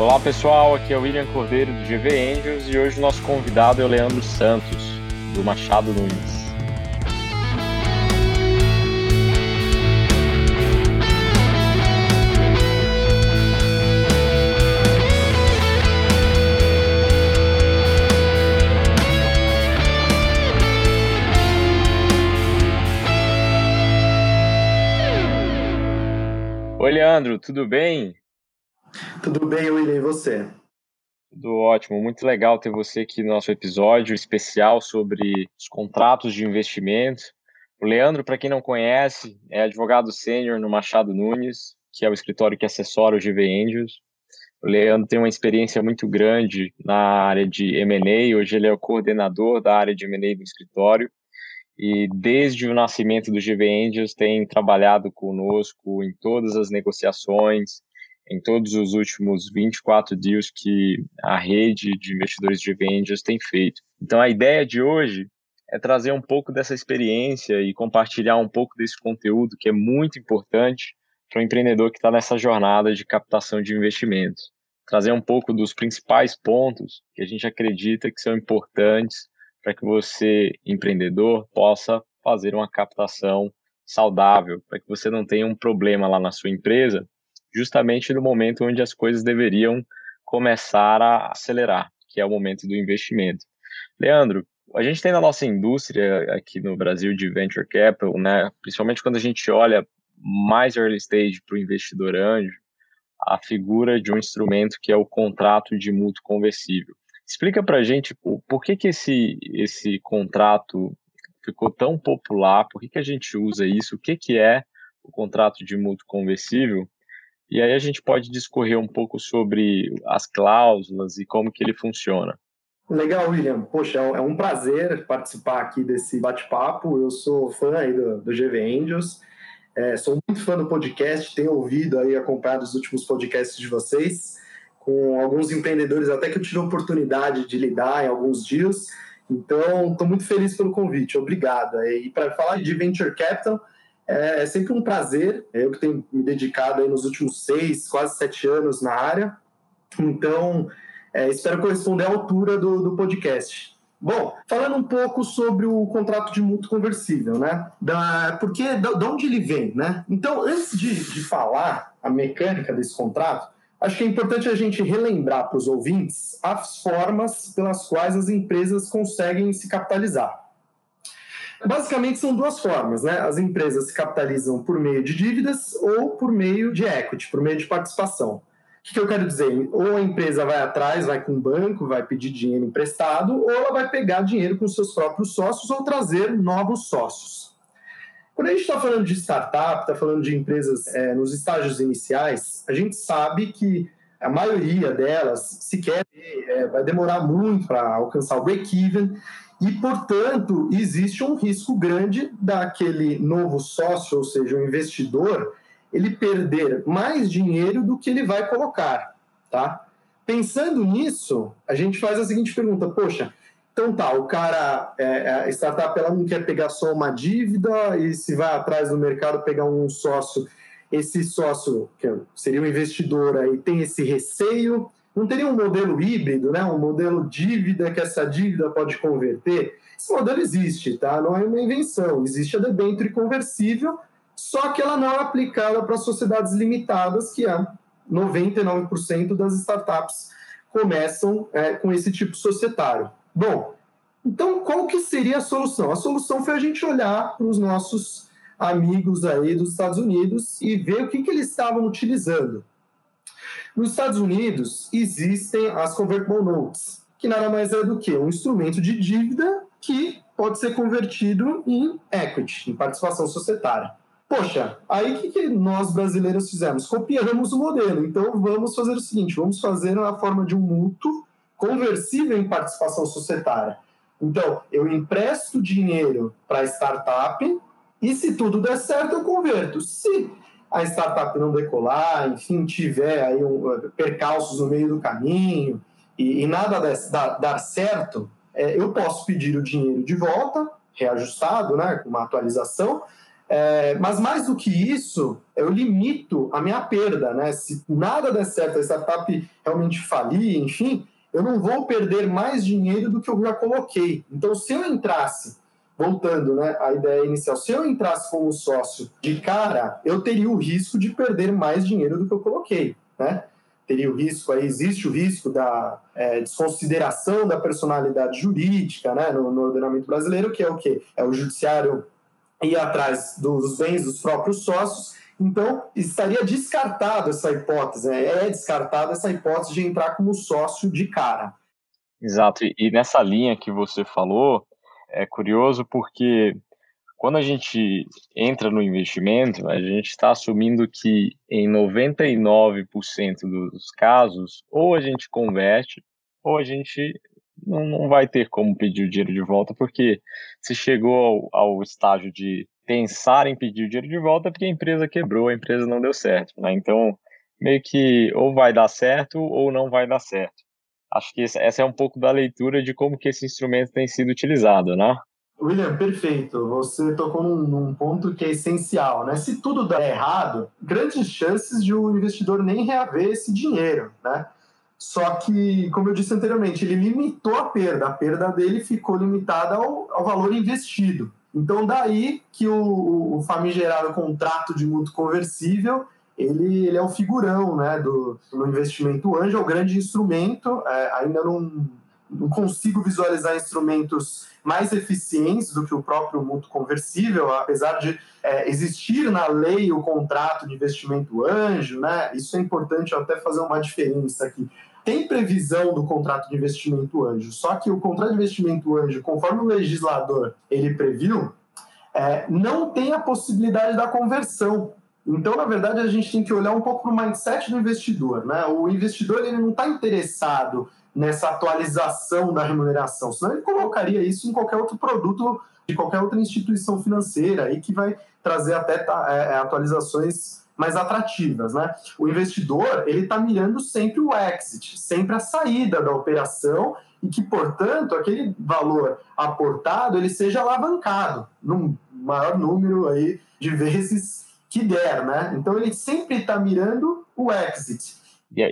Olá pessoal, aqui é o William Cordeiro do GV Angels e hoje o nosso convidado é o Leandro Santos, do Machado Nunes. Oi Leandro, tudo bem? Tudo bem, William, e você? Tudo ótimo, muito legal ter você aqui no nosso episódio especial sobre os contratos de investimento. O Leandro, para quem não conhece, é advogado sênior no Machado Nunes, que é o escritório que assessora o GV Angels. O Leandro tem uma experiência muito grande na área de M&A, hoje ele é o coordenador da área de M&A do escritório e desde o nascimento do GV Angels tem trabalhado conosco em todas as negociações, em todos os últimos 24 dias que a rede de investidores de vendas tem feito. Então, a ideia de hoje é trazer um pouco dessa experiência e compartilhar um pouco desse conteúdo que é muito importante para o empreendedor que está nessa jornada de captação de investimentos. Trazer um pouco dos principais pontos que a gente acredita que são importantes para que você, empreendedor, possa fazer uma captação saudável, para que você não tenha um problema lá na sua empresa justamente no momento onde as coisas deveriam começar a acelerar, que é o momento do investimento. Leandro, a gente tem na nossa indústria aqui no Brasil de venture capital, né, principalmente quando a gente olha mais early stage para o investidor anjo, a figura de um instrumento que é o contrato de mútuo conversível. Explica para a gente por que, que esse, esse contrato ficou tão popular, por que, que a gente usa isso, o que, que é o contrato de mútuo conversível e aí a gente pode discorrer um pouco sobre as cláusulas e como que ele funciona. Legal, William. Poxa, é um prazer participar aqui desse bate-papo. Eu sou fã aí do, do GV Angels. É, sou muito fã do podcast, tenho ouvido aí, acompanhado os últimos podcasts de vocês, com alguns empreendedores até que eu tive a oportunidade de lidar em alguns dias. Então, estou muito feliz pelo convite. Obrigado. E para falar de Venture Capital, é, é, sempre um prazer. Eu que tenho me dedicado aí nos últimos seis, quase sete anos na área. Então, é, espero corresponder à altura do, do podcast. Bom, falando um pouco sobre o contrato de mútuo conversível, né? Da, porque da, de onde ele vem, né? Então, antes de, de falar a mecânica desse contrato, acho que é importante a gente relembrar para os ouvintes as formas pelas quais as empresas conseguem se capitalizar. Basicamente são duas formas, né? As empresas se capitalizam por meio de dívidas ou por meio de equity, por meio de participação. O que, eu quero dizer? Ou a empresa vai atrás, vai com o banco, vai pedir dinheiro emprestado, ou ela vai pegar dinheiro com seus próprios sócios ou trazer novos sócios. Quando a gente está falando de startup, está falando de empresas é, nos estágios iniciais, a gente sabe que a maioria delas sequer é, vai demorar muito para alcançar o break-even e, portanto, existe um risco grande daquele novo sócio, ou seja, o investidor, ele perder mais dinheiro do que ele vai colocar, tá? Pensando nisso, a gente faz a seguinte pergunta: poxa, então tá, o cara, é, a startup, ela não quer pegar só uma dívida e se vai atrás do mercado pegar um sócio, esse sócio, que seria um investidor aí, tem esse receio não teria um modelo híbrido, né? um modelo dívida que essa dívida pode converter? Esse modelo existe, tá? não é uma invenção. Existe a debênture conversível, só que ela não é aplicada para sociedades limitadas, que é 99% das startups começam é, com esse tipo societário. Bom, então qual que seria a solução? A solução foi a gente olhar para os nossos amigos aí dos Estados Unidos e ver o que, que eles estavam utilizando. Nos Estados Unidos, existem as convertible notes, que nada mais é do que um instrumento de dívida que pode ser convertido em equity, em participação societária. Poxa, aí o que, que nós brasileiros fizemos? Copiamos o modelo. Então vamos fazer o seguinte: vamos fazer na forma de um mútuo conversível em participação societária. Então, eu empresto dinheiro para a startup e se tudo der certo, eu converto. Se a startup não decolar, enfim, tiver aí um, percalços no meio do caminho e, e nada desse, dar, dar certo, é, eu posso pedir o dinheiro de volta, reajustado, né, com uma atualização, É, mas mais do que isso, eu limito a minha perda, né? Se nada der certo, a startup realmente falir, enfim, eu não vou perder mais dinheiro do que eu já coloquei. Então, se eu entrasse, voltando né, à ideia inicial, se eu entrasse como sócio de cara, eu teria o risco de perder mais dinheiro do que eu coloquei, né? Teria o risco, aí existe o risco da é, desconsideração da personalidade jurídica né, no, no ordenamento brasileiro, que é o quê? É o judiciário ir atrás dos bens dos próprios sócios. Então, estaria descartado essa hipótese, né? é descartada essa hipótese de entrar como sócio de cara. Exato, e nessa linha que você falou, é curioso porque quando a gente entra no investimento, a gente está assumindo que em 99% dos casos, ou a gente converte, ou a gente não, não vai ter como pedir o dinheiro de volta, porque se chegou ao, ao estágio de pensar em pedir o dinheiro de volta, é porque a empresa quebrou, a empresa não deu certo. Né? Então, meio que ou vai dar certo ou não vai dar certo. Acho que essa é um pouco da leitura de como que esse instrumento tem sido utilizado, né? William, perfeito. Você tocou num, num, ponto que é essencial, né? Se tudo der errado, grandes chances de o investidor nem reaver esse dinheiro, né? Só que, como eu disse anteriormente, ele limitou a perda. A perda dele ficou limitada ao, ao valor investido. Então, daí que o, o famigerado contrato de mútuo conversível ele, ele é o figurão né, do, do investimento anjo, é o grande instrumento. É, ainda não, não consigo visualizar instrumentos mais eficientes do que o próprio mútuo conversível, apesar de é, existir na lei o contrato de investimento anjo, né? Isso é importante até fazer uma diferença aqui tem previsão do contrato de investimento anjo, só que o contrato de investimento anjo, conforme o legislador ele previu, é, não tem a possibilidade da conversão. Então, na verdade, a gente tem que olhar um pouco para o mindset do investidor. Né? O investidor ele não está interessado nessa atualização da remuneração, senão ele colocaria isso em qualquer outro produto de qualquer outra instituição financeira aí que vai trazer até tá, é, atualizações mais atrativas, né? O investidor ele está mirando sempre o exit, sempre a saída da operação e que, portanto, aquele valor aportado ele seja alavancado no maior número aí de vezes que der, né? Então ele sempre está mirando o exit.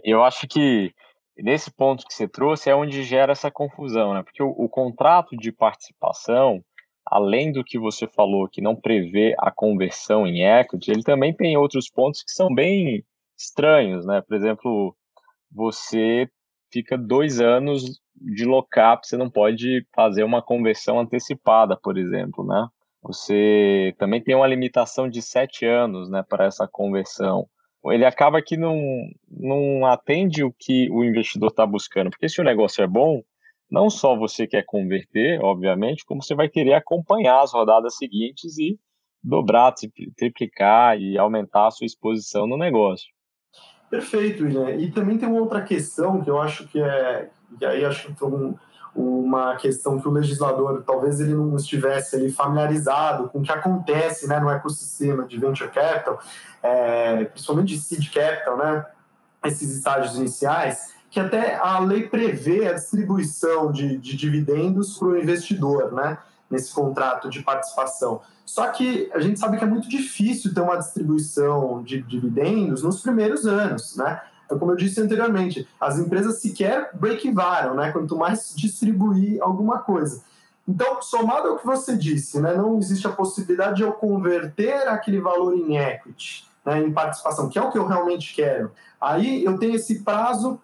Eu acho que nesse ponto que você trouxe é onde gera essa confusão, né? Porque o, o contrato de participação além do que você falou, que não prevê a conversão em equity, ele também tem outros pontos que são bem estranhos, né? Por exemplo, você fica dois anos de lock-up, você não pode fazer uma conversão antecipada, por exemplo, né? Você também tem uma limitação de sete anos, né, para essa conversão. Ele acaba que não, não atende o que o investidor está buscando, porque se o negócio é bom, não só você quer converter, obviamente, como você vai querer acompanhar as rodadas seguintes e dobrar, triplicar e aumentar a sua exposição no negócio. Perfeito, William. E também tem uma outra questão que eu acho que é, e aí acho que um, uma questão que o legislador talvez ele não estivesse ali familiarizado com o que acontece né, no ecossistema de venture capital, é, principalmente de seed capital, né, esses estágios iniciais, que até a lei prevê a distribuição de, de dividendos para o investidor, né? Nesse contrato de participação. Só que a gente sabe que é muito difícil ter uma distribuição de dividendos nos primeiros anos, né? Então, como eu disse anteriormente, as empresas sequer break-varam, né? Quanto mais distribuir alguma coisa. Então, somado ao que você disse, né? Não existe a possibilidade de eu converter aquele valor em equity, né? Em participação, que é o que eu realmente quero. Aí eu tenho esse prazo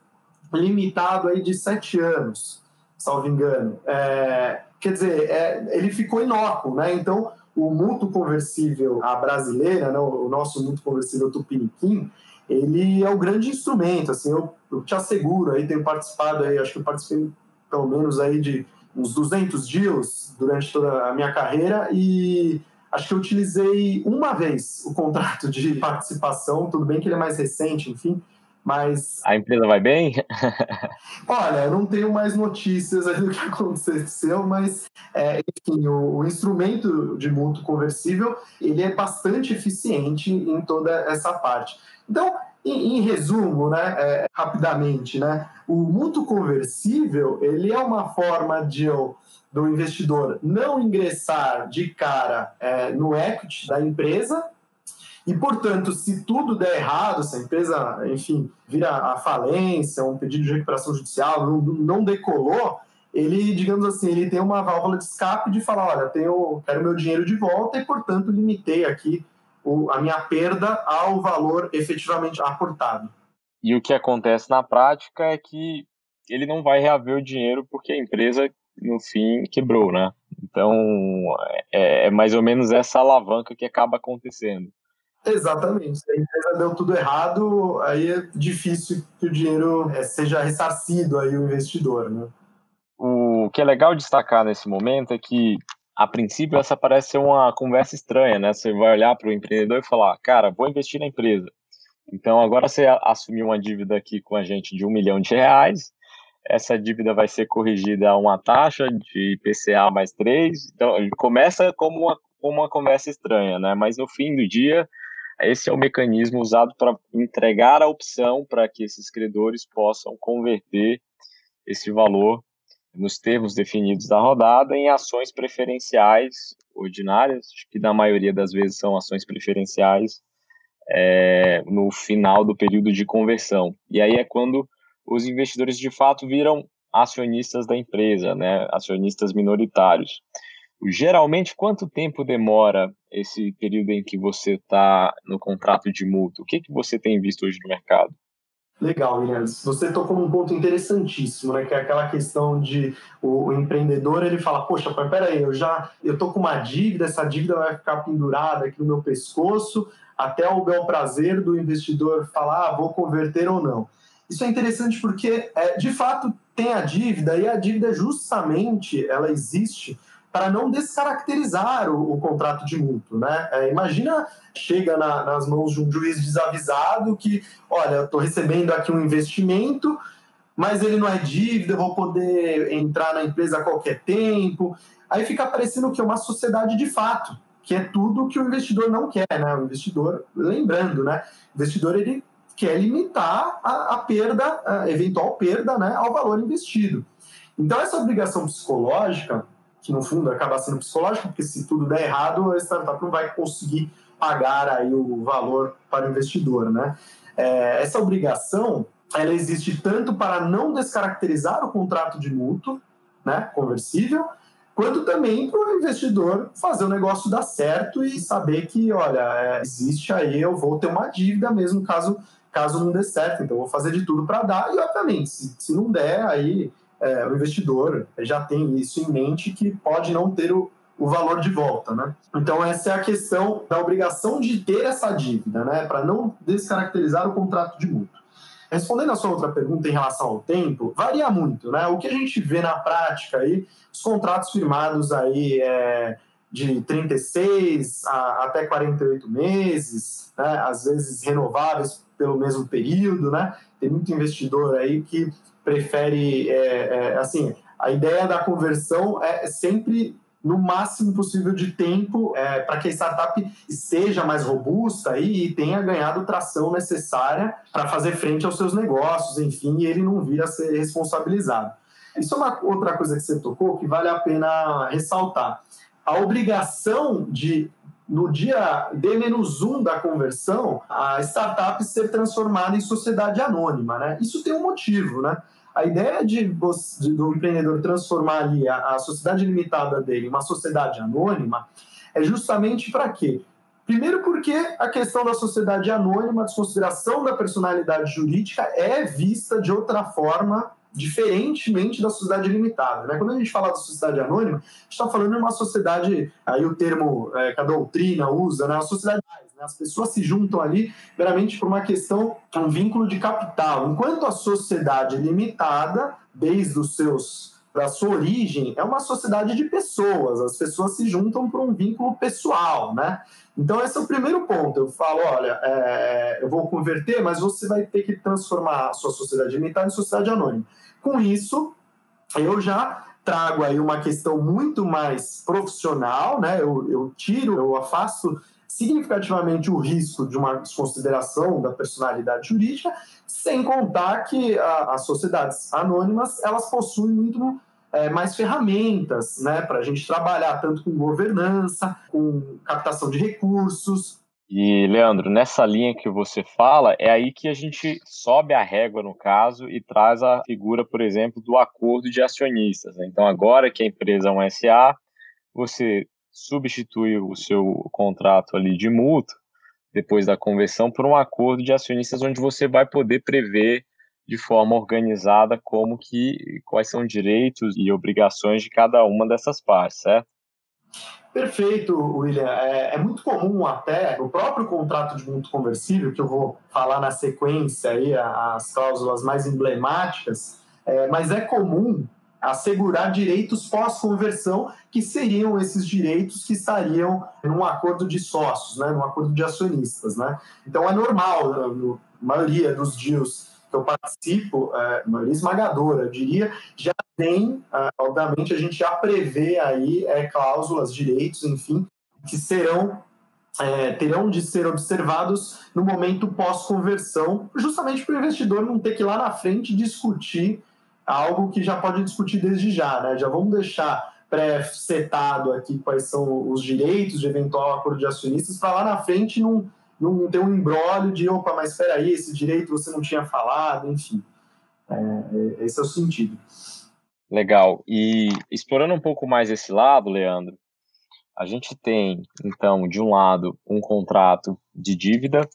limitado aí de sete anos, salvo engano. É, quer dizer, é, ele ficou inócuo, né? Então, o mútuo conversível, a brasileira, né, o nosso mútuo conversível Tupiniquim, ele é o grande instrumento, assim, eu, eu, te asseguro, aí tenho participado aí, acho que eu participei pelo menos aí de uns 200 deals durante toda a minha carreira e acho que eu utilizei uma vez o contrato de participação, tudo bem que ele é mais recente, enfim, mas. A empresa vai bem? Olha, eu não tenho mais notícias do que aconteceu, mas, é, enfim, o, o, instrumento de mútuo conversível ele é bastante eficiente em toda essa parte. Então, em, em resumo, né, é, rapidamente, né, o mútuo conversível ele é uma forma de eu do investidor não ingressar de cara é, no equity da empresa e, portanto, se tudo der errado, se a empresa, enfim, vira a falência, um pedido de recuperação judicial, não, não decolou, ele, digamos assim, ele tem uma válvula de escape de falar, olha, tenho, quero meu dinheiro de volta e, portanto, limitei aqui o, a minha perda ao valor efetivamente aportado. E o que acontece na prática é que ele não vai reaver o dinheiro porque a empresa, no fim, quebrou, né? Então, é, é mais ou menos essa alavanca que acaba acontecendo. Exatamente. Se a empresa deu tudo errado, aí é difícil que o dinheiro é, seja ressarcido aí o investidor, né? O que é legal destacar nesse momento é que, a princípio, essa parece ser uma conversa estranha, né? Você vai olhar para o empreendedor e falar, cara, vou investir na empresa. Então, agora você assumiu uma dívida aqui com a gente de um milhão de reais, essa dívida vai ser corrigida a uma taxa de IPCA mais 3. Então, começa como uma, como uma conversa estranha, né? Mas no fim do dia, esse é o mecanismo usado para entregar a opção para que esses credores possam converter esse valor nos termos definidos da rodada em ações preferenciais ordinárias, que na maioria das vezes são ações preferenciais é, no final do período de conversão. E aí é quando os investidores de fato viram acionistas da empresa, né, acionistas minoritários. Geralmente, quanto tempo demora esse período em que você está no contrato de mútuo? O que, que você tem visto hoje no mercado? Legal, Inês. Você tocou num ponto interessantíssimo, né? Que é aquela questão de o, o empreendedor ele fala, poxa, mas peraí, eu já eu tô com uma dívida, essa dívida vai ficar pendurada aqui no meu pescoço até o bel prazer do investidor falar, ah, vou converter ou não. Isso é interessante porque, é, de fato, tem a dívida e a dívida justamente ela existe para não descaracterizar o, o, contrato de mútuo. Né? É, imagina, chega na, nas mãos de um juiz desavisado que, olha, eu estou recebendo aqui um investimento, mas ele não é dívida, eu vou poder entrar na empresa a qualquer tempo. Aí fica parecendo que é uma sociedade de fato, que é tudo que o investidor não quer, né? O investidor, lembrando, né? O investidor ele quer limitar a, a perda, a eventual perda, né, ao valor investido. Então essa obrigação psicológica que no fundo acaba sendo psicológico, porque se tudo der errado, a startup não vai conseguir pagar aí o valor para o investidor, né? É, essa obrigação, ela existe tanto para não descaracterizar o contrato de mútuo, né, conversível, quanto também para o investidor fazer o negócio dar certo e saber que, olha, é, existe aí, eu vou ter uma dívida mesmo caso, caso não dê certo, então vou fazer de tudo para dar, e obviamente, se, se não der, aí é, o investidor já tem isso em mente que pode não ter o, o valor de volta, né? Então essa é a questão da obrigação de ter essa dívida, né? Para não descaracterizar o contrato de mútuo. Respondendo a sua outra pergunta em relação ao tempo, varia muito, né? O que a gente vê na prática aí, os contratos firmados aí é, de 36 a, até 48 meses, né? às vezes renováveis pelo mesmo período, né? Tem muito investidor aí que prefere, é, é, assim, a ideia da conversão é sempre no máximo possível de tempo é, para que a startup seja mais robusta e, e tenha ganhado tração necessária para fazer frente aos seus negócios, enfim, e ele não vir a ser responsabilizado. Isso é uma outra coisa que você tocou que vale a pena ressaltar. A obrigação de no dia D-1 da conversão, a startup ser transformada em sociedade anônima. Né? Isso tem um motivo. Né? A ideia de, do empreendedor transformar ali a, a sociedade limitada dele em uma sociedade anônima é justamente para quê? Primeiro, porque a questão da sociedade anônima, a desconsideração da personalidade jurídica é vista de outra forma diferentemente da sociedade limitada. Né? Quando a gente fala da sociedade anônima, a gente está falando de uma sociedade, aí o termo é, que a doutrina usa, né? a sociedade né? as pessoas se juntam ali meramente por uma questão, um vínculo de capital. Enquanto a sociedade limitada, desde os seus da sua origem, é uma sociedade de pessoas. As pessoas se juntam por um vínculo pessoal, né? Então, esse é o primeiro ponto. Eu falo, olha, é, eu vou converter, mas você vai ter que transformar a sua sociedade limitada em sociedade anônima. Com isso, eu já trago aí uma questão muito mais profissional, né? Eu, eu tiro, eu afasto significativamente o risco de uma desconsideração da personalidade jurídica, sem contar que a, as sociedades anônimas elas possuem muito é, mais ferramentas né, para a gente trabalhar tanto com governança, com captação de recursos. E, Leandro, nessa linha que você fala, é aí que a gente sobe a régua, no caso, e traz a figura, por exemplo, do acordo de acionistas. Né? Então, agora que a empresa é um SA, você substitui o seu contrato ali de mútuo, depois da conversão, por um acordo de acionistas onde você vai poder prever de forma organizada como que quais são direitos e obrigações de cada uma dessas partes, certo? Perfeito, William. É, é, muito comum até o próprio contrato de mútuo conversível, que eu vou falar na sequência aí, as cláusulas mais emblemáticas, é, mas é comum assegurar direitos pós-conversão, que seriam esses direitos que estariam num acordo de sócios, né, num acordo de acionistas. Né? Então é normal, na maioria dos deals que eu participo, é, maioria esmagadora, eu diria, já tem, é, obviamente, a gente já prevê aí é, cláusulas, direitos, enfim, que serão é, terão de ser observados no momento pós-conversão, justamente para o investidor não ter que ir lá na frente discutir algo que já pode discutir desde já, né? Já vamos deixar pré-setado aqui quais são os direitos de eventual acordo de acionistas para lá na frente não não ter um embrólio de, opa, mas espera aí, esse direito você não tinha falado, enfim. É, é, esse é o sentido. Legal. E explorando um pouco mais esse lado, Leandro, a gente tem, então, de um lado, um contrato de dívida,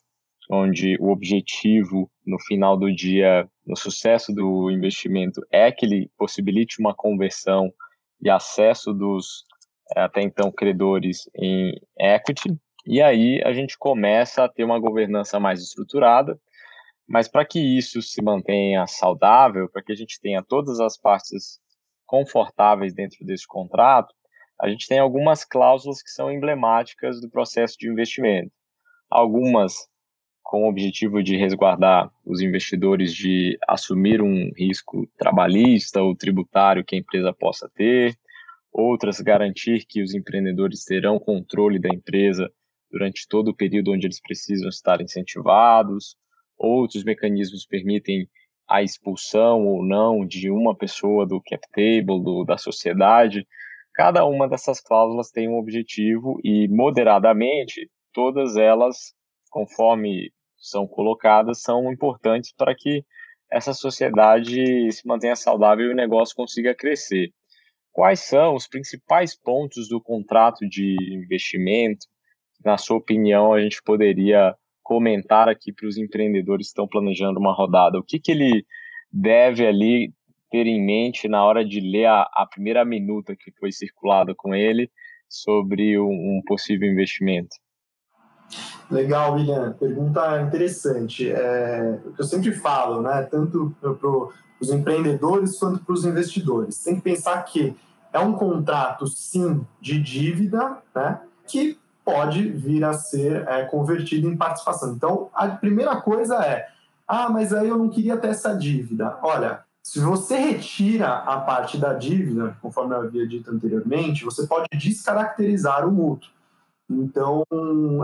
onde o objetivo, no final do dia, no sucesso do investimento, é que ele possibilite uma conversão e acesso dos, até então, credores em equity, e aí a gente começa a ter uma governança mais estruturada, mas para que isso se mantenha saudável, para que a gente tenha todas as partes confortáveis dentro desse contrato, a gente tem algumas cláusulas que são emblemáticas do processo de investimento. Algumas com o objetivo de resguardar os investidores de assumir um risco trabalhista ou tributário que a empresa possa ter, outras garantir que os empreendedores terão controle da empresa durante todo o período onde eles precisam estar incentivados. Outros mecanismos permitem a expulsão ou não de uma pessoa do cap table, do, da sociedade. Cada uma dessas cláusulas tem um objetivo e, moderadamente, todas elas, conforme são colocadas, são importantes para que essa sociedade se mantenha saudável e o negócio consiga crescer. Quais são os principais pontos do contrato de investimento na sua opinião, a gente poderia comentar aqui para os empreendedores que estão planejando uma rodada? O que, que ele deve ali ter em mente na hora de ler a, a primeira minuta que foi circulada com ele sobre um, um possível investimento? Legal, William. Pergunta interessante. É, o que eu sempre falo, né, tanto para os empreendedores quanto para os investidores. Tem que pensar que é um contrato, sim, de dívida, né, que pode vir a ser é, convertido em participação. Então, a primeira coisa é: ah, mas aí eu não queria ter essa dívida. Olha, se você retira a parte da dívida, conforme eu havia dito anteriormente, você pode descaracterizar o mútuo. Então,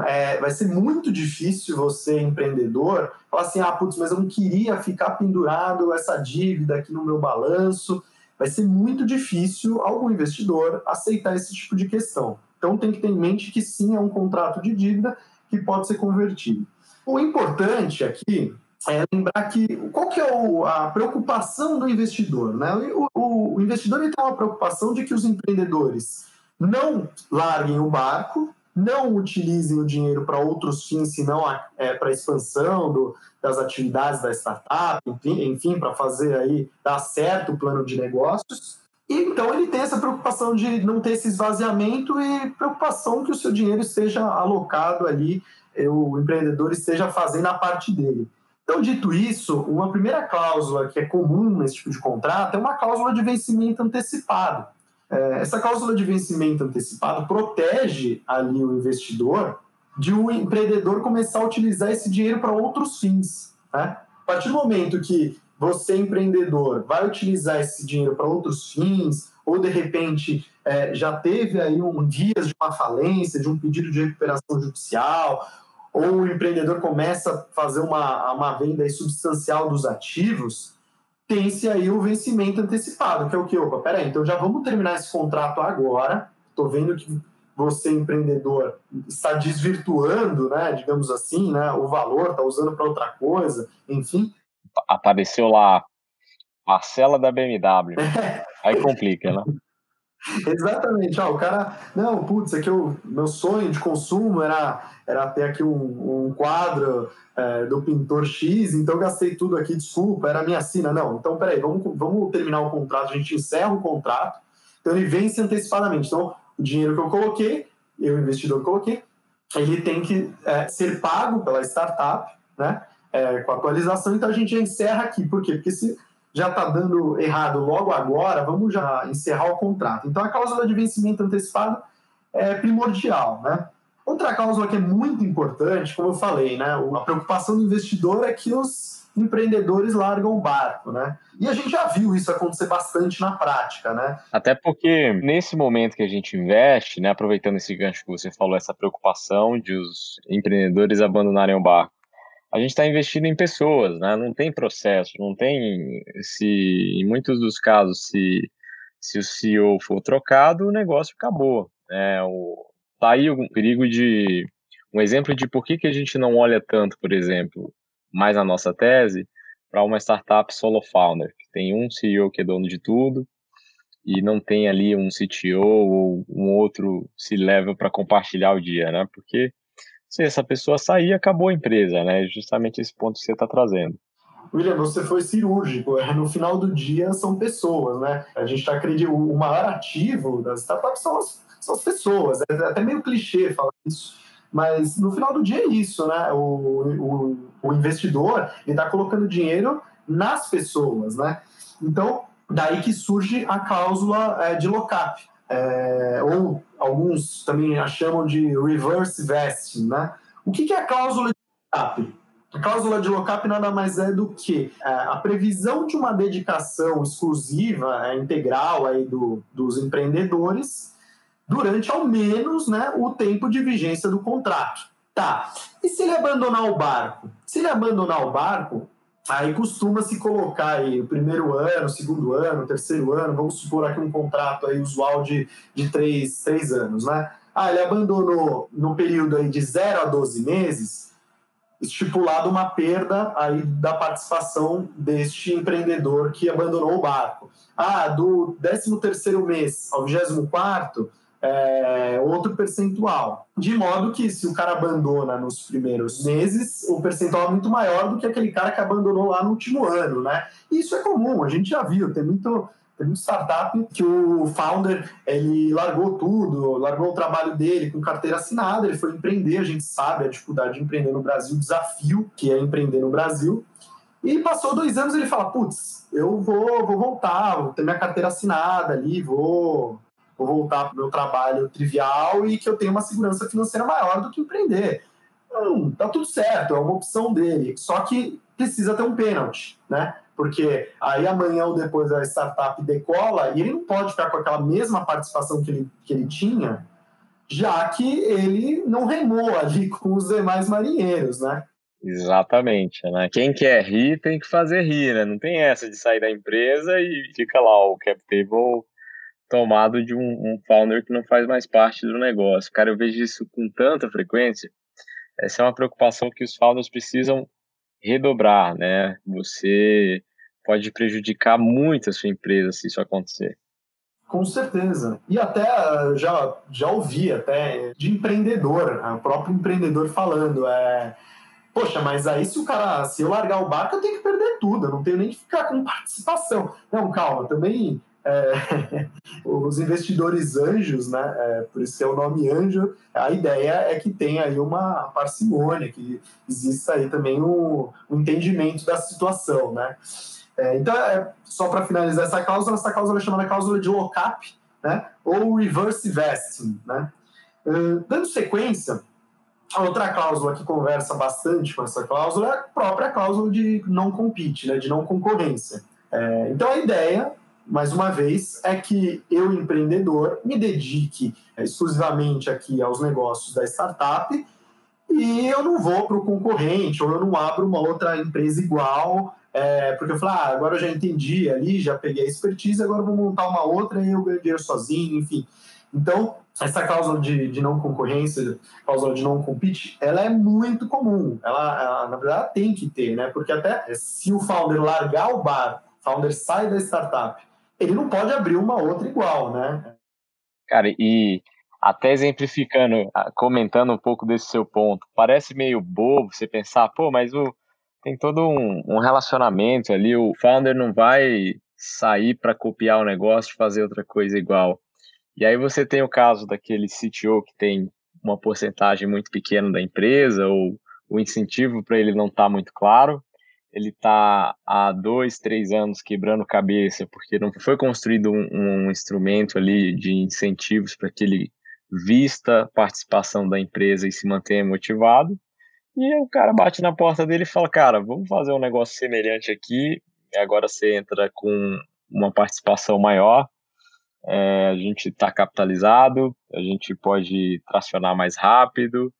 é, vai ser muito difícil você, empreendedor, falar assim: ah, putz, mas eu não queria ficar pendurado essa dívida aqui no meu balanço. Vai ser muito difícil algum investidor aceitar esse tipo de questão. Então tem que ter em mente que sim é um contrato de dívida que pode ser convertido. O importante aqui é lembrar que qual que é o, a preocupação do investidor, né? O, o, o investidor ele tem uma preocupação de que os empreendedores não larguem o barco, não utilizem o dinheiro para outros fins, senão é, para expansão do, das atividades da startup, enfim, enfim para fazer aí dar certo o plano de negócios. E então ele tem essa preocupação de não ter esse esvaziamento e preocupação que o seu dinheiro esteja alocado ali, eh, o empreendedor esteja fazendo a parte dele. Então, dito isso, uma primeira cláusula que é comum nesse tipo de contrato é uma cláusula de vencimento antecipado. Eh, essa cláusula de vencimento antecipado protege ali o investidor de o um empreendedor começar a utilizar esse dinheiro para outros fins. Né? A partir do momento que você, empreendedor, vai utilizar esse dinheiro para outros fins, ou de repente é, já teve aí um dias de uma falência, de um pedido de recuperação judicial, ou o empreendedor começa a fazer uma, uma venda substancial dos ativos, tem-se aí o vencimento antecipado, que é o que? Opa, peraí, então já vamos terminar esse contrato agora. Estou vendo que você, empreendedor, está desvirtuando, né, digamos assim, né, o valor, está usando para outra coisa, enfim. Apareceu lá parcela da BMW. Aí complica, né? Exatamente, ah, o cara, não, putz, aqui o meu sonho de consumo era, era ter aqui um, um quadro é, do pintor X, então gastei tudo aqui, desculpa, era minha assina. Não, então peraí, vamos, vamos terminar o contrato, a gente encerra o contrato, então ele vence antecipadamente. Então, o dinheiro que eu coloquei, eu, investidor, coloquei, ele tem que é, ser pago pela startup, né? É, com atualização, então a gente já encerra aqui. Por quê? Porque se já está dando errado logo agora, vamos já encerrar o contrato. Então a cláusula de vencimento antecipado é primordial, né? Outra cláusula que é muito importante, como eu falei, né? A preocupação do investidor é que os empreendedores largam o barco, né? E a gente já viu isso acontecer bastante na prática, né? Até porque nesse momento que a gente investe, né, aproveitando esse gancho que você falou, essa preocupação de os empreendedores abandonarem o barco, a gente está investindo em pessoas, né? Não tem processo, não tem se em muitos dos casos se se o CEO for trocado, o negócio acabou. Né? O, tá aí o perigo de um exemplo de por que, que a gente não olha tanto, por exemplo, mais a nossa tese para uma startup solo founder, que tem um CEO que é dono de tudo e não tem ali um CTO ou um outro se level para compartilhar o dia, né? Porque se essa pessoa sair, acabou a empresa, né? Justamente esse ponto que você está trazendo. William, você foi cirúrgico. É, no final do dia, são pessoas, né? A gente está acreditando, o maior ativo das startups são as, são as pessoas. É até meio clichê falar isso, mas no final do dia é isso, né? O, o, o investidor está colocando dinheiro nas pessoas, né? Então, daí que surge a cláusula é, de lock-up é, ou alguns também a chamam de reverse vesting, né? O que, é a cláusula de lock-up? A cláusula de lock-up nada mais é do que é, a previsão de uma dedicação exclusiva, é, integral aí do, dos empreendedores durante ao menos né, o tempo de vigência do contrato. Tá. E se ele abandonar o barco? Se ele abandonar o barco, Aí costuma se colocar aí o primeiro ano, segundo ano, terceiro ano, vamos supor aqui um contrato aí usual de, de três, três anos, né? Ah, ele abandonou no período aí de 0 a 12 meses, estipulado uma perda aí da participação deste empreendedor que abandonou o barco. Ah, do 13 terceiro mês ao 24 é, outro percentual. De modo que se o cara abandona nos primeiros meses, o percentual é muito maior do que aquele cara que abandonou lá no último ano, né? Isso é comum, a gente já viu, tem muito tem muito startup que o founder ele largou tudo, largou o trabalho dele com carteira assinada, ele foi empreender. A gente sabe a dificuldade de empreender no Brasil, o desafio que é empreender no Brasil. E passou dois anos ele fala: Putz, eu vou, vou voltar, vou ter minha carteira assinada ali, vou, vou voltar para o meu trabalho trivial e que eu tenho uma segurança financeira maior do que empreender. Não, tá tudo certo, é uma opção dele. Só que precisa ter um pênalti, né? Porque aí amanhã ou depois a startup decola e ele não pode ficar com aquela mesma participação que ele, que ele tinha, já que ele não remou ali com os demais marinheiros, né? Exatamente, né? Quem quer rir tem que fazer rir, né? Não tem essa de sair da empresa e fica lá o cap table tomado de um, um founder que não faz mais parte do negócio. Cara, eu vejo isso com tanta frequência. Essa é uma preocupação que os founders precisam redobrar, né? Você pode prejudicar muito a sua empresa se isso acontecer. Com certeza. E até já, já ouvi até de empreendedor, o próprio empreendedor falando, é, poxa, mas aí se o cara, se eu largar o barco, eu tenho que perder tudo, eu não tenho nem que ficar com participação. Não, calma, também é, os investidores anjos, né? É, por isso é o nome anjo, a ideia é que tenha aí uma parcimônia, que exista aí também o, entendimento da situação, né? É, então, é, só para finalizar essa cláusula, essa cláusula é chamada cláusula de lock-up, né? Ou reverse vesting, né? Uh, dando sequência, a outra cláusula que conversa bastante com essa cláusula é a própria cláusula de não compete, né? De não concorrência. É, então, a ideia mais uma vez, é que eu, empreendedor, me dedique exclusivamente aqui aos negócios da startup e eu não vou para o concorrente ou eu não abro uma outra empresa igual é, porque eu falei, ah, agora eu já entendi ali, já peguei a expertise, agora vou montar uma outra e eu ganho dinheiro sozinho, enfim. Então, essa cláusula de, de não concorrência, cláusula de não compete, ela é muito comum. Ela, ela, na verdade, ela tem que ter, né? Porque até se o founder largar o bar, founder sai da startup, ele não pode abrir uma outra igual, né? Cara, e até exemplificando, comentando um pouco desse seu ponto, parece meio bobo você pensar, pô, mas o, tem todo um, um relacionamento ali, o founder não vai sair para copiar o negócio e fazer outra coisa igual. E aí você tem o caso daquele CTO que tem uma porcentagem muito pequena da empresa, ou o incentivo para ele não está muito claro. Ele está há dois, três anos quebrando cabeça, porque não foi construído um, um instrumento ali de incentivos para que ele vista participação da empresa e se mantenha motivado. E o cara bate na porta dele e fala: Cara, vamos fazer um negócio semelhante aqui. Agora você entra com uma participação maior é, a gente está capitalizado, a gente pode tracionar mais rápido,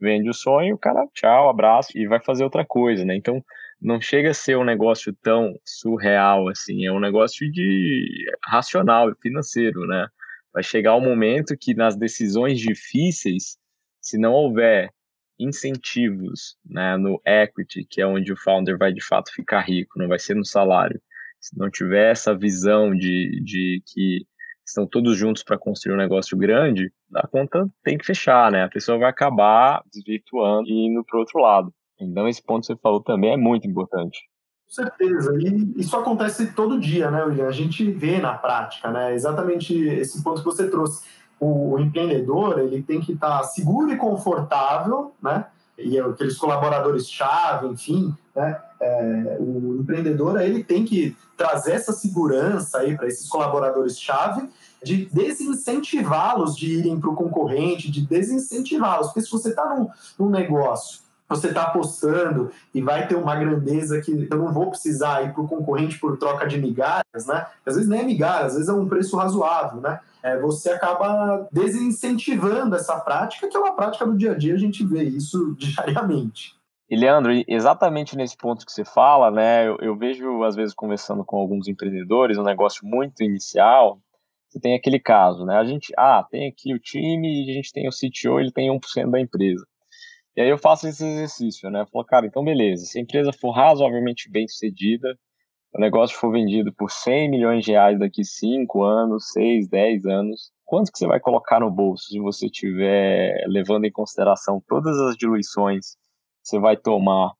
vende o sonho, o cara, tchau, abraço, e vai fazer outra coisa, né? Então, não chega a ser um negócio tão surreal assim, é um negócio de racional, financeiro, né? Vai chegar um momento que nas decisões difíceis, se não houver incentivos né, no equity, que é onde o founder vai de fato ficar rico, não vai ser no salário. Se não tiver essa visão de, de que estão todos juntos para construir um negócio grande, a conta tem que fechar, né? A pessoa vai acabar desvirtuando e indo para o outro lado. Então, esse ponto que você falou também é muito importante. Com certeza. E isso acontece todo dia, né, William? A gente vê na prática, né? Exatamente esse ponto que você trouxe. O, empreendedor, ele tem que estar tá seguro e confortável, né? E aqueles colaboradores-chave, enfim, né? É, o empreendedor ele tem que trazer essa segurança aí para esses colaboradores-chave de desincentivá-los de irem para o concorrente, de desincentivá-los. Porque se você está num, num negócio você está apostando e vai ter uma grandeza que eu não vou precisar ir para o concorrente por troca de migalhas, né? Às vezes nem é migalha, às vezes é um preço razoável, né? É, você acaba desincentivando essa prática, que é uma prática do dia a dia, a gente vê isso diariamente. E Leandro, exatamente nesse ponto que você fala, né? Eu, eu, vejo, às vezes, conversando com alguns empreendedores, um negócio muito inicial. Você tem aquele caso, né? A gente, ah, tem aqui o time, a gente tem o CTO, ele tem 1% da empresa. E aí eu faço esse exercício, né? Eu falo, cara, então beleza, se a empresa for razoavelmente bem sucedida, o negócio for vendido por 100 milhões de reais daqui 5 anos, 6, 10 anos, quanto que você vai colocar no bolso se você tiver levando em consideração todas as diluições você vai tomar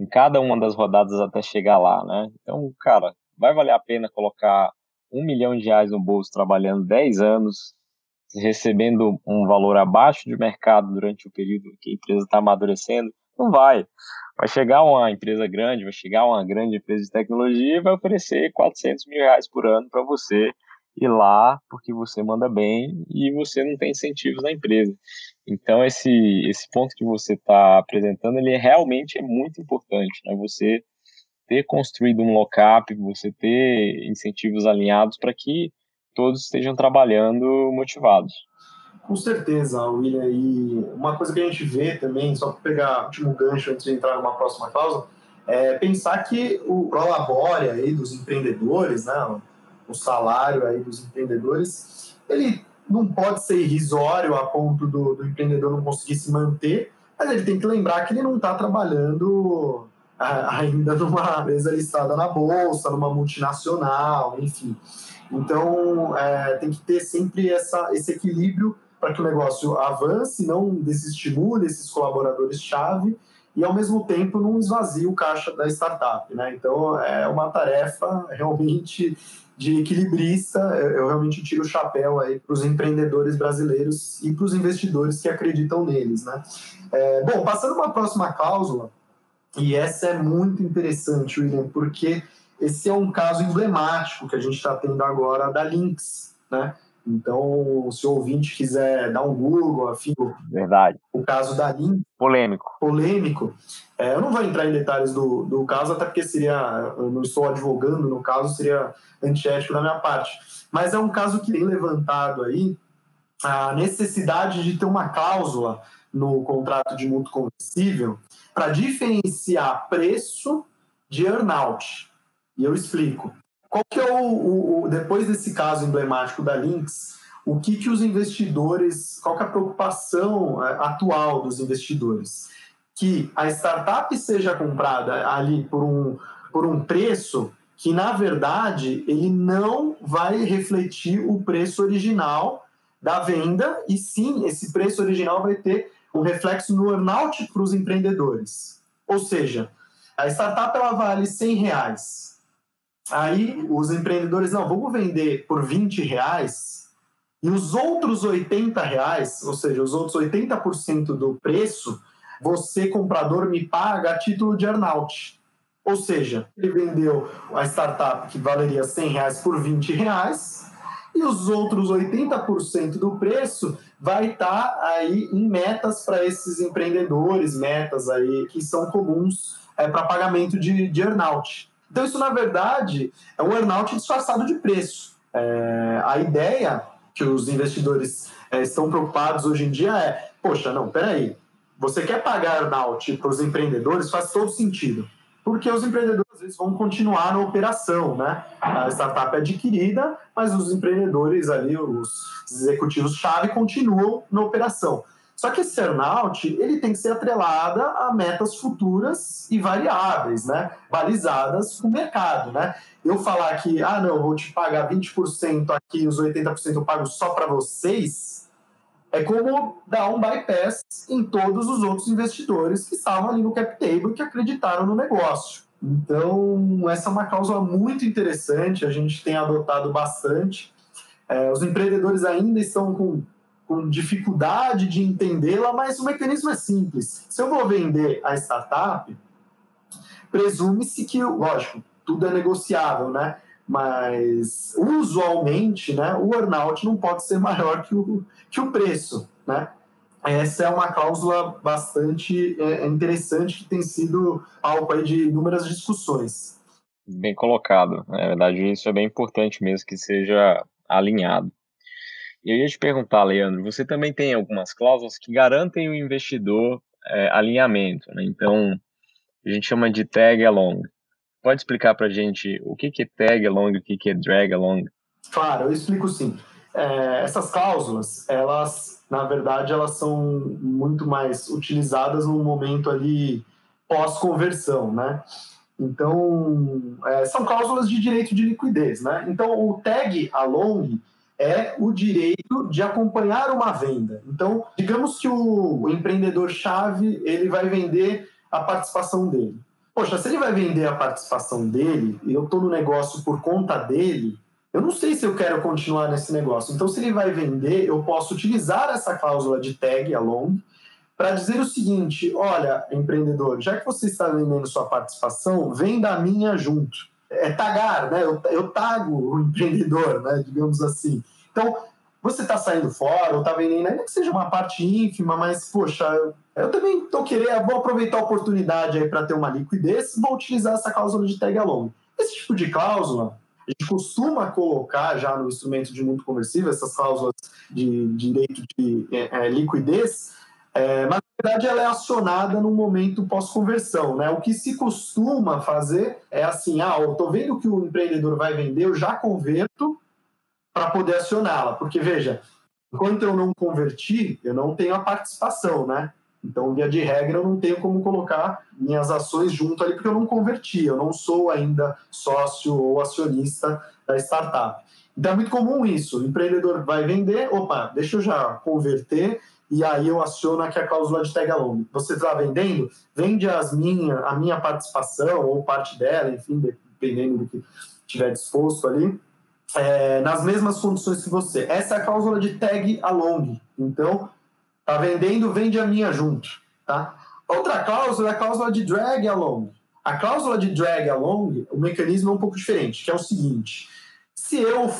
em cada uma das rodadas até chegar lá, né? Então, cara, vai valer a pena colocar um milhão de reais no bolso trabalhando 10 anos, recebendo um valor abaixo de mercado durante o período que a empresa está amadurecendo? Não vai. Vai chegar uma empresa grande, vai chegar uma grande empresa de tecnologia e vai oferecer 400 mil reais por ano para você ir lá porque você manda bem e você não tem incentivos na empresa. Então esse esse ponto que você está apresentando ele realmente é muito importante, né? Você ter construído um lockup, você ter incentivos alinhados para que todos estejam trabalhando motivados. Com certeza, William. E uma coisa que a gente vê também, só para pegar o último gancho antes de entrar numa próxima causa, é pensar que o prolabore aí dos empreendedores, né, o salário aí dos empreendedores, ele não pode ser irrisório a ponto do, do empreendedor não conseguir se manter, mas ele tem que lembrar que ele não está trabalhando ainda numa empresa listada na bolsa, numa multinacional, enfim. Então, é, tem que ter sempre essa, esse equilíbrio para que o negócio avance, não desestimule esses colaboradores-chave e, ao mesmo tempo, não esvazie o caixa da startup. Né? Então, é uma tarefa realmente de equilibrista, eu realmente tiro o chapéu aí para os empreendedores brasileiros e para os investidores que acreditam neles, né? É, bom, passando para a próxima cláusula, e essa é muito interessante, William, porque esse é um caso emblemático que a gente está tendo agora da Lynx, né? Então, se o ouvinte quiser dar um Google, afim, Verdade. o caso da Lin. Polêmico. Polêmico. É, eu não vou entrar em detalhes do, do caso, até porque seria. Eu não estou advogando no caso, seria antiético da minha parte. Mas é um caso que tem levantado aí a necessidade de ter uma cláusula no contrato de mútuo conversível para diferenciar preço de earnout. E eu explico. Qual que é o, o, o, depois desse caso emblemático da Lynx, o que que os investidores, qual que é a preocupação é, atual dos investidores? Que a startup seja comprada ali por um, por um preço que na verdade ele não vai refletir o preço original da venda e sim esse preço original vai ter um reflexo no earnout para os empreendedores. Ou seja, a startup ela vale 100 reais. Aí os empreendedores, não, vamos vender por 20 reais e os outros 80 reais, ou seja, os outros 80% do preço, você, comprador, me paga a título de earnout. Ou seja, ele vendeu a startup que valeria 100 reais por 20 reais e os outros 80% do preço vai estar tá aí em metas para esses empreendedores, metas aí que são comuns é, para pagamento de, de earnout. Então, isso, na verdade, é um earnout disfarçado de preço. É, a ideia que os investidores é, estão preocupados hoje em dia é: poxa, não, peraí, você quer pagar earnout para os empreendedores? Faz todo sentido porque os empreendedores às vezes vão continuar na operação, né? A startup é adquirida, mas os empreendedores ali, os executivos-chave, continuam na operação. Só que esse earnout, ele tem que ser atrelada a metas futuras e variáveis, né? Balizadas com o mercado, né? Eu falar que, ah, não, vou te pagar 20% aqui, os 80% eu pago só para vocês, é como dar um bypass em todos os outros investidores que estavam ali no cap table que acreditaram no negócio. Então, essa é uma cláusula muito interessante, a gente tem adotado bastante. É, os empreendedores ainda estão com, com dificuldade de entendê-la, mas o mecanismo é simples. Se eu vou vender a startup, presume-se que, lógico, tudo é negociável, né? Mas usualmente né, o earnout não pode ser maior que o, que o preço. Né? Essa é uma cláusula bastante é, interessante que tem sido alvo de inúmeras discussões. Bem colocado. Na verdade, isso é bem importante mesmo que seja alinhado. E eu ia te perguntar, Leandro, você também tem algumas cláusulas que garantem o investidor é, alinhamento. Né? Então, a gente chama de tag along pode explicar para a gente o que, que é tag along e o que, que é drag along? Claro, eu explico sim. É, essas cláusulas, elas, na verdade, elas são muito mais utilizadas no momento ali pós-conversão, né? Então, é, são cláusulas de direito de liquidez, né? Então, o tag along é o direito de acompanhar uma venda. Então, digamos que o, o empreendedor-chave ele vai vender a participação dele poxa, se ele vai vender a participação dele e eu estou no negócio por conta dele, eu não sei se eu quero continuar nesse negócio. Então, se ele vai vender, eu posso utilizar essa cláusula de tag along para dizer o seguinte: olha, empreendedor, já que você está vendendo sua participação, venda a minha junto. É tagar, né? Eu, eu tago o empreendedor, né? Digamos assim. Então, você está saindo fora ou está vendendo, ainda que seja uma parte ínfima, mas, poxa, eu também estou querendo, vou aproveitar a oportunidade aí para ter uma liquidez, vou utilizar essa cláusula de tag along. Esse tipo de cláusula, a gente costuma colocar já no instrumento de muito conversível, essas cláusulas de, direito de é, é, liquidez, é, mas na verdade ela é acionada no momento pós-conversão. Né? O que se costuma fazer é assim: ah, eu estou vendo que o empreendedor vai vender, eu já converto para poder acioná-la. Porque, veja, enquanto eu não converti, eu não tenho a participação, né? Então, via de regra, eu não tenho como colocar minhas ações junto ali, porque eu não converti, eu não sou ainda sócio ou acionista da startup. Então, é muito comum isso. O empreendedor vai vender, opa, deixa eu já converter, e aí eu aciono aqui a cláusula de tag along. Você está vendendo? Vende as minha, a minha participação, ou parte dela, enfim, dependendo do que tiver disposto ali, é, nas mesmas condições que você. Essa é a cláusula de tag along. Então, tá vendendo, vende a minha junto. Tá? Outra cláusula é a cláusula de drag along. A cláusula de drag along, o mecanismo é um pouco diferente, que é o seguinte: se eu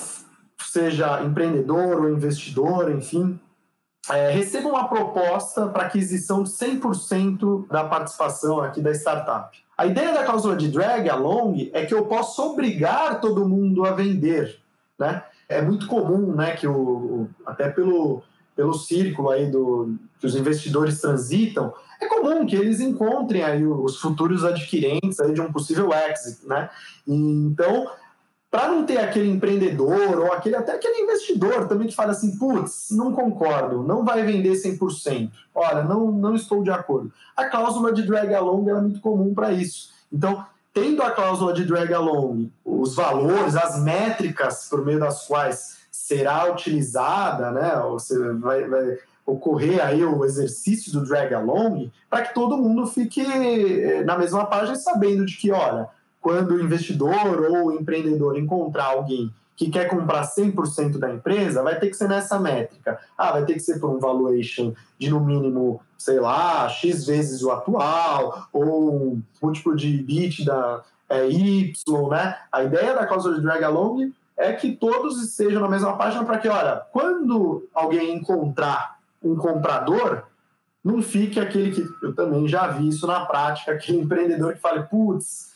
seja empreendedor ou investidor, enfim, é, recebo uma proposta para aquisição de 100% da participação aqui da startup. A ideia da cláusula de drag along é que eu posso obrigar todo mundo a vender, né? É muito comum, né, que o, até pelo, pelo círculo aí do, que os investidores transitam, é comum que eles encontrem aí os futuros adquirentes aí de um possível exit, né? Então, para não ter aquele empreendedor ou aquele até aquele investidor também que fala assim, putz, não concordo, não vai vender 100%. Olha, não, não estou de acordo. A cláusula de drag along é muito comum para isso. Então, tendo a cláusula de drag along, os valores, as métricas por meio das quais será utilizada, né, ou vai, vai ocorrer aí o exercício do drag along, para que todo mundo fique eh, na mesma página sabendo de que, olha, quando o investidor ou o empreendedor encontrar alguém que quer comprar 100% da empresa, vai ter que ser nessa métrica. Ah, vai ter que ser por um valuation de no mínimo, sei lá, X vezes o atual, ou um múltiplo de EBITDA é, Y, né? A ideia da cláusula de drag along é que todos estejam na mesma página para que, olha, quando alguém encontrar um comprador, não fique aquele que eu também já vi isso na prática, aquele empreendedor que fale, putz,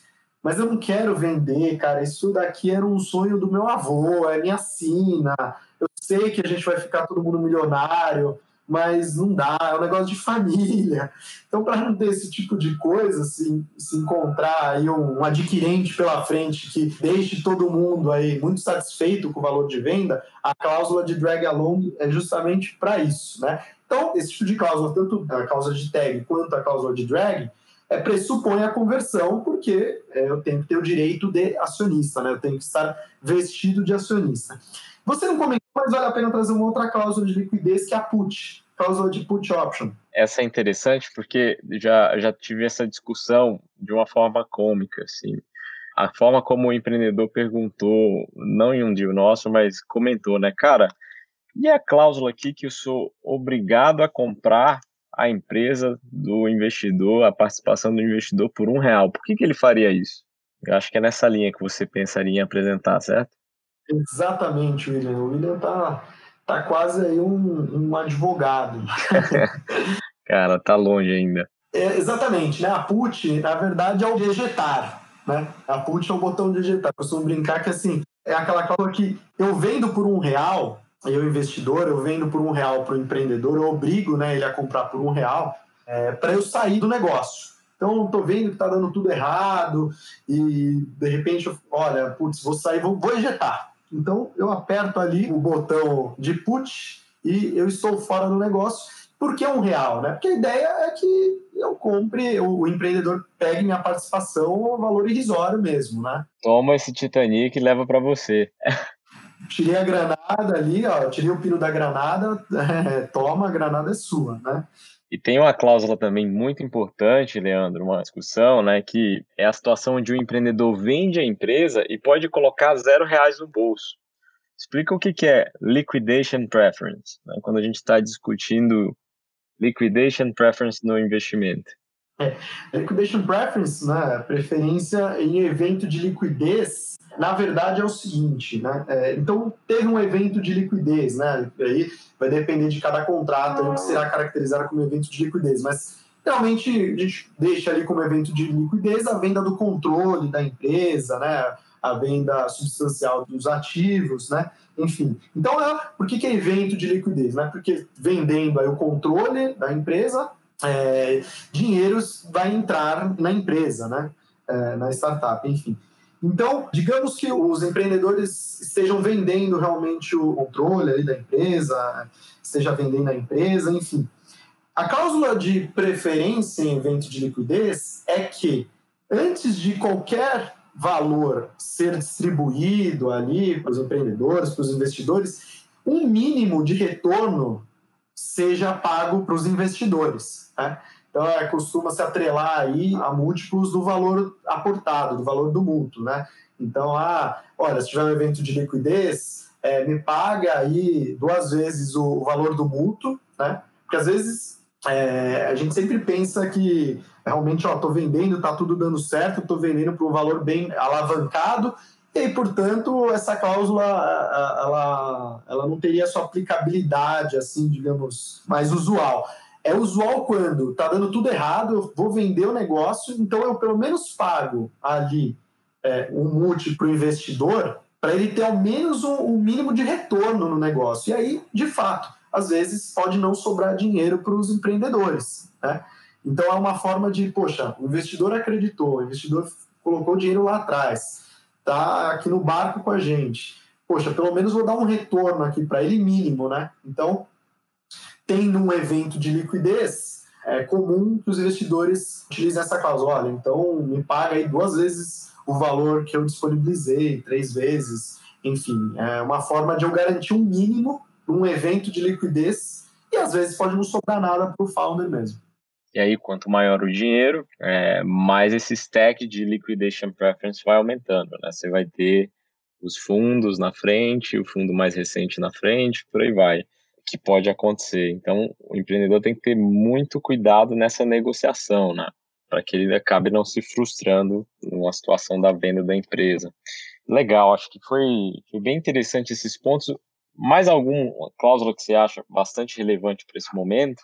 mas eu não quero vender, cara. Isso daqui era um sonho do meu avô, é minha sina. Eu sei que a gente vai ficar todo mundo milionário, mas não dá, é um negócio de família. Então, para não ter esse tipo de coisa, assim, se encontrar aí um, um, adquirente pela frente que deixe todo mundo aí muito satisfeito com o valor de venda, a cláusula de drag along é justamente para isso, né? Então, esse tipo de cláusula, tanto a cláusula de tag quanto a cláusula de drag, é, pressupõe a conversão, porque é, eu tenho que ter o direito de acionista, né? eu tenho que estar vestido de acionista. Você não comentou, mas vale a pena trazer uma outra cláusula de liquidez, que é a put, cláusula de put option. Essa é interessante porque já, já tive essa discussão de uma forma cômica, assim. A forma como o empreendedor perguntou, não em um dia nosso, mas comentou, né? Cara, e a cláusula aqui que eu sou obrigado a comprar a empresa do investidor, a participação do investidor por um real. Por que, que ele faria isso? Eu acho que é nessa linha que você pensaria em apresentar, certo? Exatamente, William. O William tá, tá quase aí um, um advogado. Cara, tá longe ainda. É, exatamente, né? A put, na verdade, é o vegetar, né? A put é o botão de vegetar. Eu costumo brincar que, assim, é aquela coisa que eu vendo por um real, eu investidor, eu vendo por um real para o empreendedor, eu obrigo né, ele a comprar por um real é, para eu sair do negócio. Então, estou vendo que está dando tudo errado e, de repente, eu, olha, putz, vou sair, vou, vou ejetar. Então, eu aperto ali o botão de put e eu estou fora do negócio. Por que um real? Né? Porque a ideia é que eu compre, o empreendedor pegue minha participação ao valor irrisório mesmo, né? Toma esse Titanic e leva para você. tirei a granada ali, ó, tirei o pino da granada, toma, a granada é sua, né? E tem uma cláusula também muito importante, Leandro, uma discussão, né, que é a situação onde o empreendedor vende a empresa e pode colocar zero reais no bolso. Explica o que, que é liquidation preference, né, quando a gente está discutindo liquidation preference no investimento. É, liquidation preference, né, preferência em evento de liquidez na verdade é o seguinte, né? É, então teve um evento de liquidez, né? Aí vai depender de cada contrato o que será caracterizado como evento de liquidez, mas realmente a gente deixa ali como evento de liquidez a venda do controle da empresa, né? A venda substancial dos ativos, né? Enfim. Então, é, por que, que é evento de liquidez? Né? Porque vendendo aí o controle da empresa, é, dinheiros vai entrar na empresa, né? É, na startup, enfim. Então, digamos que os empreendedores estejam vendendo realmente o controle da empresa, esteja vendendo a empresa, enfim. A cláusula de preferência em evento de liquidez é que, antes de qualquer valor ser distribuído ali para os empreendedores, para os investidores, um mínimo de retorno seja pago para os investidores. Né? Então, é, costuma se atrelar aí a múltiplos do valor aportado, do valor do mútuo, né? Então, ah, olha, se tiver um evento de liquidez, é, me paga aí duas vezes o, o valor do mútuo, né? Porque às vezes é, a gente sempre pensa que realmente, ó, vendendo, tá tudo dando certo, tô vendendo por um valor bem alavancado, e portanto, essa cláusula ela, ela não teria sua aplicabilidade, assim, digamos, mais usual. É usual quando está dando tudo errado, eu vou vender o negócio, então eu pelo menos pago ali é, um multi para o investidor para ele ter ao menos um, um, mínimo de retorno no negócio. E aí, de fato, às vezes pode não sobrar dinheiro para os empreendedores. Né? Então é uma forma de, poxa, o investidor acreditou, o investidor colocou dinheiro lá atrás, tá aqui no barco com a gente. Poxa, pelo menos vou dar um retorno aqui para ele mínimo, né? Então, tem num evento de liquidez, é comum que os investidores utilizem essa cláusula. Olha, então me paga aí duas vezes o valor que eu disponibilizei, três vezes, enfim, é uma forma de eu garantir um mínimo num evento de liquidez e às vezes pode não sobrar nada para o founder mesmo. E aí, quanto maior o dinheiro, é, mais esse stack de liquidation preference vai aumentando, né? Você vai ter os fundos na frente, o fundo mais recente na frente, por aí vai, que pode acontecer. Então, o empreendedor tem que ter muito cuidado nessa negociação, né? Para que ele acabe não se frustrando numa situação da venda da empresa. Legal, acho que foi, foi bem interessante esses pontos. Mais alguma cláusula que você acha bastante relevante para esse momento?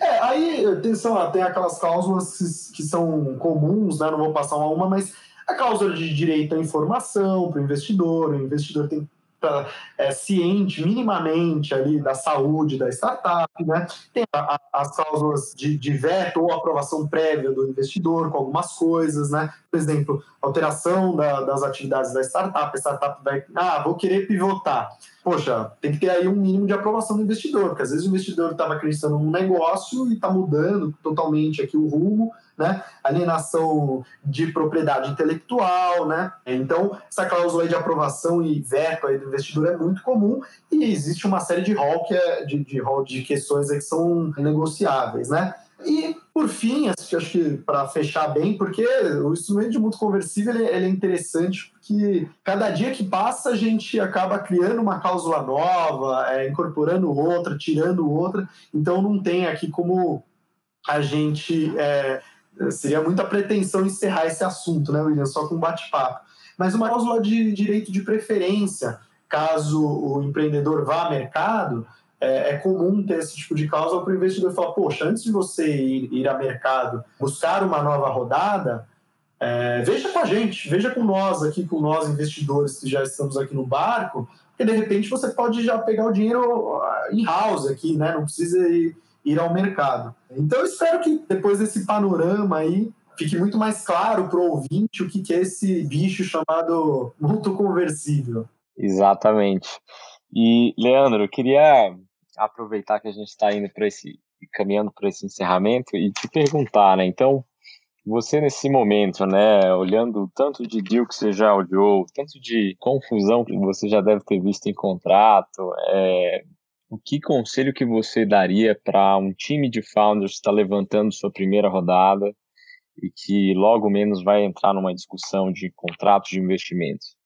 É, aí, atenção, tem aquelas cláusulas que, que são comuns, né? Não vou passar uma a uma, mas a cláusula de direito à informação para o investidor, o investidor tem tá, é, ciente minimamente ali da saúde da startup, né? Tem a, a, as cláusulas de, de, veto ou aprovação prévia do investidor com algumas coisas, né? Por exemplo, alteração da, das atividades da startup, a startup vai, ah, vou querer pivotar poxa, tem que ter aí um mínimo de aprovação do investidor, porque às vezes o investidor estava acreditando num negócio e está mudando totalmente aqui o rumo, né? Alienação de propriedade intelectual, né? Então, essa cláusula de aprovação e veto aí do investidor é muito comum e existe uma série de rol que é, de, de, rol de questões que são negociáveis, né? E, por fim, acho que para fechar bem, porque o instrumento de mútuo conversível ele, ele, é interessante, porque cada dia que passa a gente acaba criando uma cláusula nova, é, incorporando outra, tirando outra, então não tem aqui como a gente. É, seria muita pretensão encerrar esse assunto, né, William? Só com bate-papo. Mas uma cláusula de direito de preferência, caso o empreendedor vá a mercado, é, é, comum ter esse tipo de cláusula para o investidor falar, poxa, antes de você ir, ir a mercado buscar uma nova rodada, é, veja com a gente, veja com nós aqui, com nós investidores que já estamos aqui no barco, porque de repente você pode já pegar o dinheiro ah, house aqui, né? Não precisa ir, ir ao mercado. Então eu espero que depois desse panorama aí fique muito mais claro para o ouvinte o que, que é esse bicho chamado mútuo conversível. Exatamente. E, Leandro, eu queria aproveitar que a gente está indo para esse caminhando para esse encerramento e te perguntar, né? Então, você nesse momento, né, olhando tanto de deal que você já olhou, tanto de confusão que você já deve ter visto em contrato, é, o que conselho que você daria para um time de founders que está levantando sua primeira rodada e que logo menos vai entrar numa discussão de contratos de investimentos?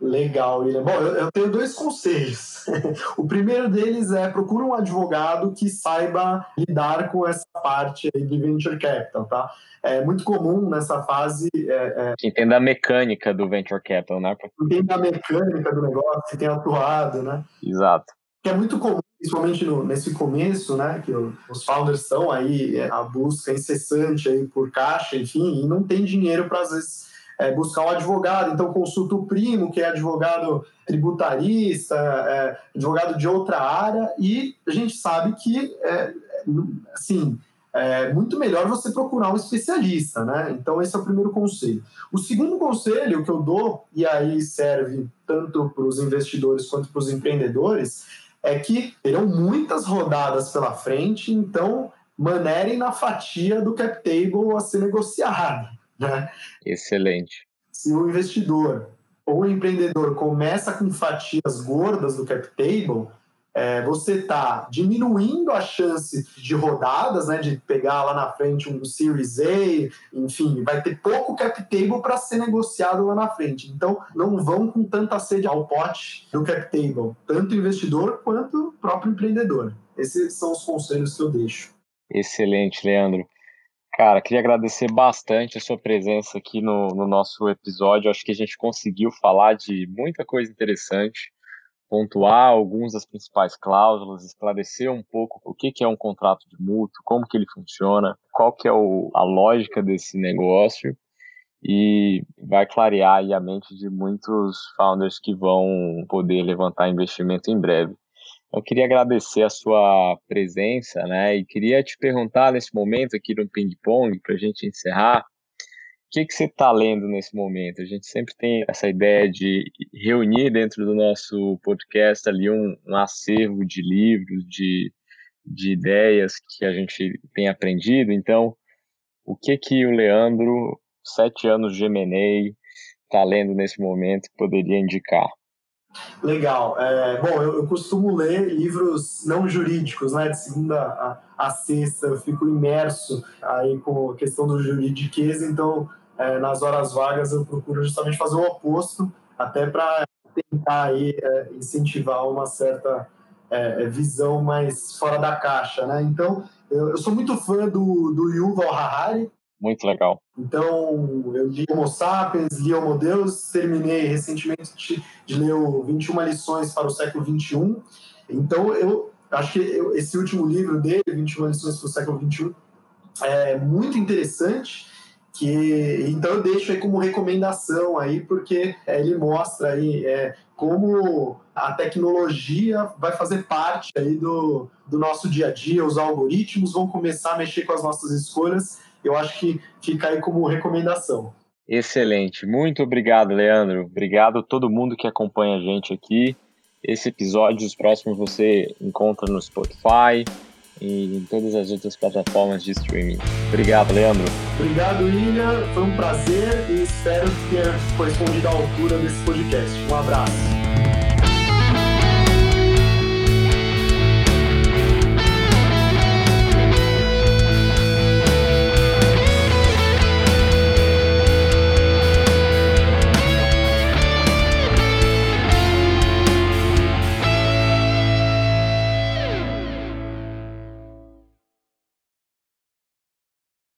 Legal, William. Bom, eu, tenho dois conselhos. o primeiro deles é procure um advogado que saiba lidar com essa parte de venture capital, tá? É muito comum nessa fase. É, é... Que entenda a mecânica do venture capital, né? Entenda a mecânica do negócio, que tem atuado, né? Exato. Que é muito comum, principalmente no, nesse começo, né? Que os founders estão aí, é, a busca incessante aí por caixa, enfim, e não tem dinheiro para às vezes é, buscar um advogado, então consulta o primo, que é advogado tributarista, é, advogado de outra área, e a gente sabe que, é, assim, é muito melhor você procurar um especialista, né? Então, esse é o primeiro conselho. O segundo conselho que eu dou, e aí serve tanto para os investidores quanto para os empreendedores, é que terão muitas rodadas pela frente, então manerem na fatia do cap table a ser negociada. Né? Excelente. Se o investidor ou o empreendedor começa com fatias gordas do cap table, é, você está diminuindo a chance de rodadas, né, de pegar lá na frente um Series A, enfim, vai ter pouco cap table para ser negociado lá na frente. Então, não vão com tanta sede ao pote do cap table, tanto o investidor quanto o próprio empreendedor. Esses são os conselhos que eu deixo. Excelente, Leandro. Cara, queria agradecer bastante a sua presença aqui no, no nosso episódio. Acho que a gente conseguiu falar de muita coisa interessante, pontuar algumas das principais cláusulas, esclarecer um pouco o que, que é um contrato de mútuo, como que ele funciona, qual que é o, a lógica desse negócio e vai clarear a mente de muitos founders que vão poder levantar investimento em breve. Eu queria agradecer a sua presença, né? E queria te perguntar nesse momento aqui no Ping Pong, para a gente encerrar, o que, que você está lendo nesse momento? A gente sempre tem essa ideia de reunir dentro do nosso podcast ali um, um acervo de livros, de, de ideias que a gente tem aprendido. Então, o que que o Leandro, sete anos de M&A, está lendo nesse momento poderia indicar? Legal. É, bom, eu, eu, costumo ler livros não jurídicos, né? De segunda a, a, sexta, eu fico imerso aí com a questão do juridiquês, então é, nas horas vagas eu procuro justamente fazer o oposto, até para tentar aí é, incentivar uma certa é, é, visão mais fora da caixa, né? Então, eu, eu sou muito fã do, do Yuval Harari, muito legal. Então, eu li Homo Sapiens, li Homo Deus, terminei recentemente de, ler o 21 lições para o século 21. Então, eu acho que eu, esse último livro dele, 21 lições para o século 21, é muito interessante que então eu deixo aí como recomendação aí porque é, ele mostra aí é, como a tecnologia vai fazer parte aí do, do nosso dia a dia, os algoritmos vão começar a mexer com as nossas escolhas eu acho que fica aí como recomendação. Excelente. Muito obrigado, Leandro. Obrigado a todo mundo que acompanha a gente aqui. Esse episódio, os próximos, você encontra no Spotify e em todas as outras plataformas de streaming. Obrigado, Leandro. Obrigado, William. Foi um prazer e espero ter correspondido à altura desse podcast. Um abraço.